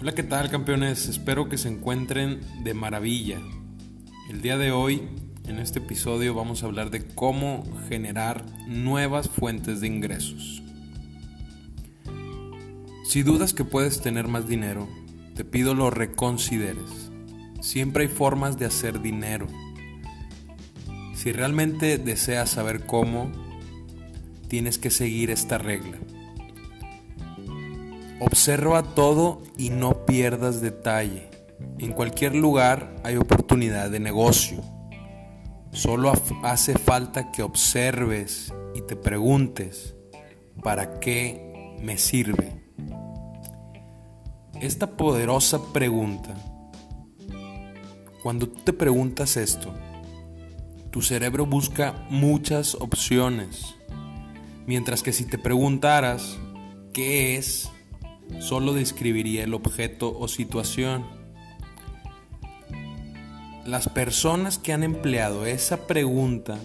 Hola, ¿qué tal campeones? Espero que se encuentren de maravilla. El día de hoy, en este episodio, vamos a hablar de cómo generar nuevas fuentes de ingresos. Si dudas que puedes tener más dinero, te pido lo reconsideres. Siempre hay formas de hacer dinero. Si realmente deseas saber cómo, tienes que seguir esta regla. Observa todo y no pierdas detalle. En cualquier lugar hay oportunidad de negocio. Solo hace falta que observes y te preguntes, ¿para qué me sirve? Esta poderosa pregunta, cuando tú te preguntas esto, tu cerebro busca muchas opciones, mientras que si te preguntaras, ¿qué es? Solo describiría el objeto o situación. Las personas que han empleado esa pregunta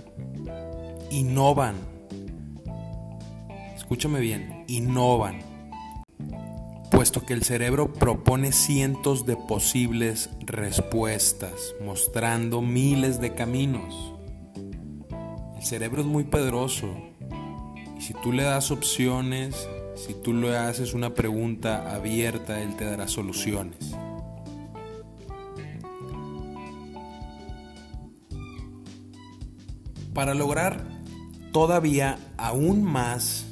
innovan. Escúchame bien, innovan. Puesto que el cerebro propone cientos de posibles respuestas, mostrando miles de caminos. El cerebro es muy poderoso y si tú le das opciones si tú le haces una pregunta abierta, Él te dará soluciones. Para lograr todavía aún más,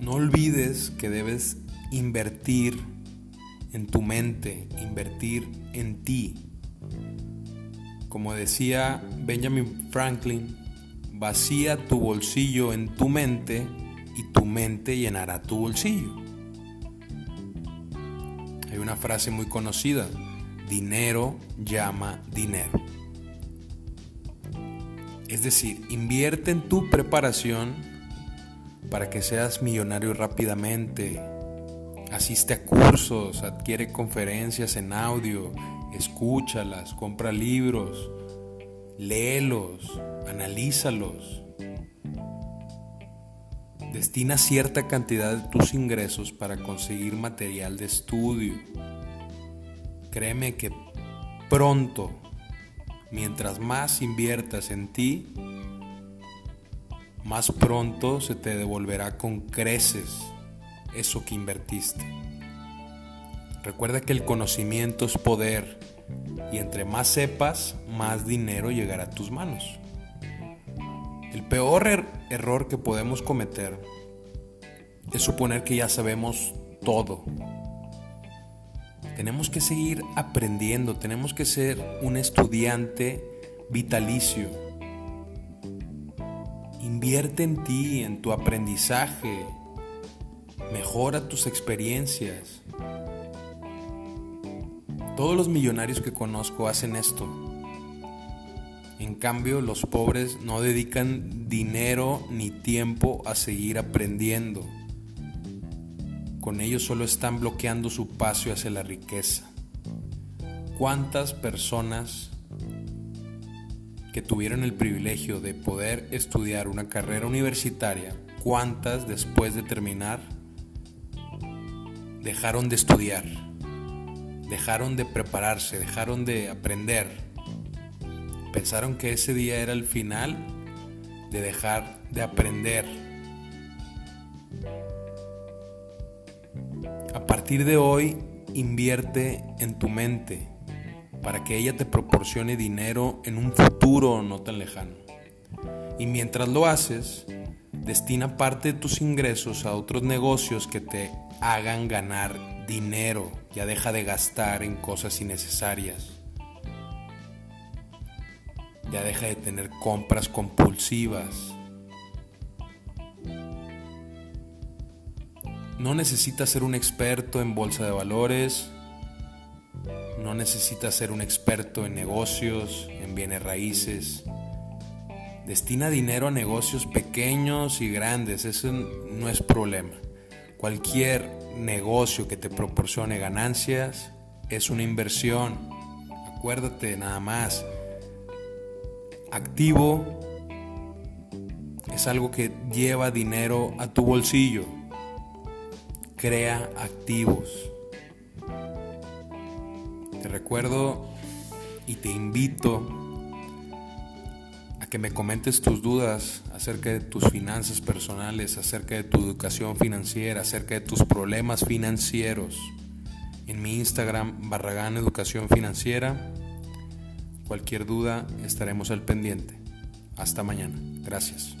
no olvides que debes invertir en tu mente, invertir en ti. Como decía Benjamin Franklin, vacía tu bolsillo en tu mente y tu mente llenará tu bolsillo. Hay una frase muy conocida, dinero llama dinero. Es decir, invierte en tu preparación para que seas millonario rápidamente. Asiste a cursos, adquiere conferencias en audio, escúchalas, compra libros, léelos, analízalos. Destina cierta cantidad de tus ingresos para conseguir material de estudio. Créeme que pronto, mientras más inviertas en ti, más pronto se te devolverá con creces eso que invertiste. Recuerda que el conocimiento es poder y entre más sepas, más dinero llegará a tus manos. El peor er-, error que podemos cometer es suponer que ya sabemos todo. Tenemos que seguir aprendiendo, tenemos que ser un estudiante vitalicio. Invierte en ti, en tu aprendizaje, mejora tus experiencias. Todos los millonarios que conozco hacen esto. En cambio, los pobres no dedican dinero ni tiempo a seguir aprendiendo. Con ellos solo están bloqueando su paso hacia la riqueza. ¿Cuántas personas que tuvieron el privilegio de poder estudiar una carrera universitaria, cuántas después de terminar dejaron de estudiar, dejaron de prepararse, dejaron de aprender? Pensaron que ese día era el final de dejar de aprender. A partir de hoy, invierte en tu mente para que ella te proporcione dinero en un futuro no tan lejano. Y mientras lo haces, destina parte de tus ingresos a otros negocios que te hagan ganar dinero. Ya deja de gastar en cosas innecesarias. Ya deja de tener compras compulsivas. No necesitas ser un experto en bolsa de valores. No necesitas ser un experto en negocios, en bienes raíces. Destina dinero a negocios pequeños y grandes, eso no es problema. Cualquier negocio que te proporcione ganancias es una inversión. Acuérdate nada más, activo es algo que lleva dinero a tu bolsillo. Crea activos. Te recuerdo y te invito a que me comentes tus dudas acerca de tus finanzas personales, acerca de tu educación financiera, acerca de tus problemas financieros. En mi Instagram, Barragán Educación Financiera. Cualquier duda estaremos al pendiente. Hasta mañana. Gracias.